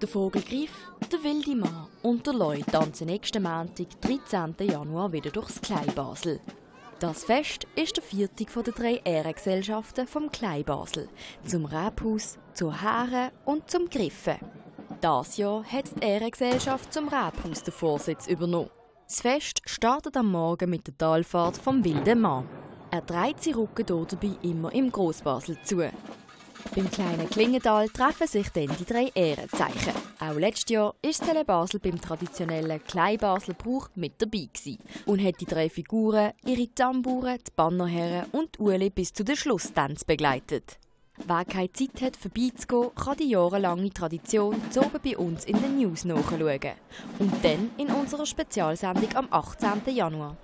Der Vogelgriff, der wilde Mann und der Leu tanzen nächsten Montag, 13. Januar, wieder durchs Kleinbasel. Das Fest ist der vierte von den drei Ehrengesellschaften vom Kleinbasel. Zum Rebhaus, zur Haare und zum Griffen. Das Jahr hat die Ehrengesellschaft zum Rebhaus den Vorsitz übernommen. Das Fest startet am Morgen mit der Talfahrt vom Wilden Mann. Er dreht seinen Rücken dabei immer im Großbasel zu. Beim kleinen Klingental treffen sich dann die drei Ehrenzeichen. Auch letztes Jahr ist Tele Basel beim traditionellen Kleinbasler Brauch mit dabei gewesen und hat die drei Figuren, ihre Tamburen, die Bannerherren und Ueli bis zu den Schlusstanz begleitet. Wer keine Zeit hat, vorbeizugehen, kann die jahrelange Tradition oben bei uns in den News nachschauen. Und dann in unserer Spezialsendung am 18. Januar.